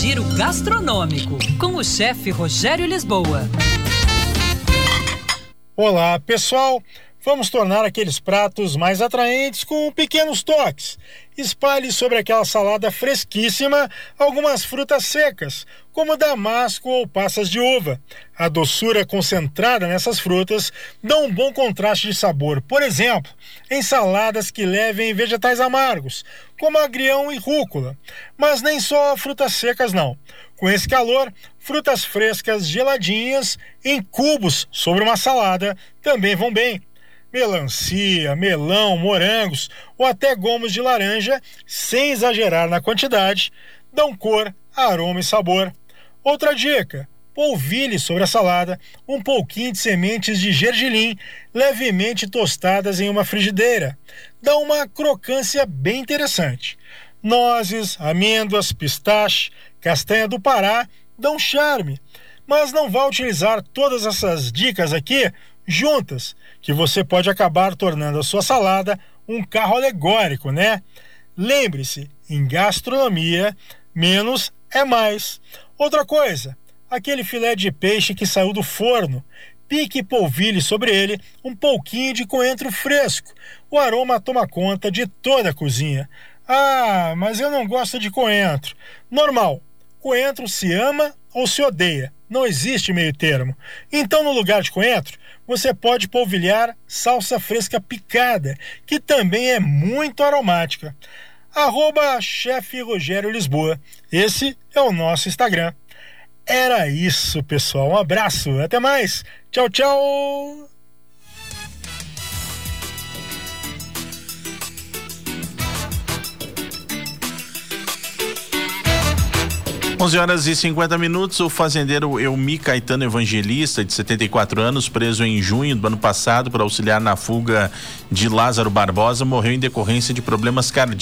Giro gastronômico com o chefe Rogério Lisboa. Olá, pessoal. Vamos tornar aqueles pratos mais atraentes com pequenos toques. Espalhe sobre aquela salada fresquíssima algumas frutas secas, como damasco ou passas de uva. A doçura concentrada nessas frutas dá um bom contraste de sabor. Por exemplo, em saladas que levem vegetais amargos, como agrião e rúcula. Mas nem só frutas secas, não. Com esse calor, frutas frescas geladinhas em cubos sobre uma salada também vão bem melancia, melão, morangos ou até gomos de laranja, sem exagerar na quantidade, dão cor, aroma e sabor. Outra dica: polvilhe sobre a salada um pouquinho de sementes de gergelim levemente tostadas em uma frigideira. Dá uma crocância bem interessante. Nozes, amêndoas, pistache, castanha do Pará dão charme. Mas não vá utilizar todas essas dicas aqui juntas, que você pode acabar tornando a sua salada um carro alegórico, né? Lembre-se, em gastronomia, menos é mais. Outra coisa, aquele filé de peixe que saiu do forno, pique e polvilhe sobre ele um pouquinho de coentro fresco. O aroma toma conta de toda a cozinha. Ah, mas eu não gosto de coentro. Normal. Coentro se ama ou se odeia. Não existe meio termo. Então, no lugar de coentro, você pode polvilhar salsa fresca picada, que também é muito aromática. Arroba chefe Rogério Lisboa. Esse é o nosso Instagram. Era isso, pessoal. Um abraço. Até mais. Tchau, tchau. 11 horas e 50 minutos, o fazendeiro Elmi Caetano Evangelista, de 74 anos, preso em junho do ano passado por auxiliar na fuga de Lázaro Barbosa, morreu em decorrência de problemas cardíacos.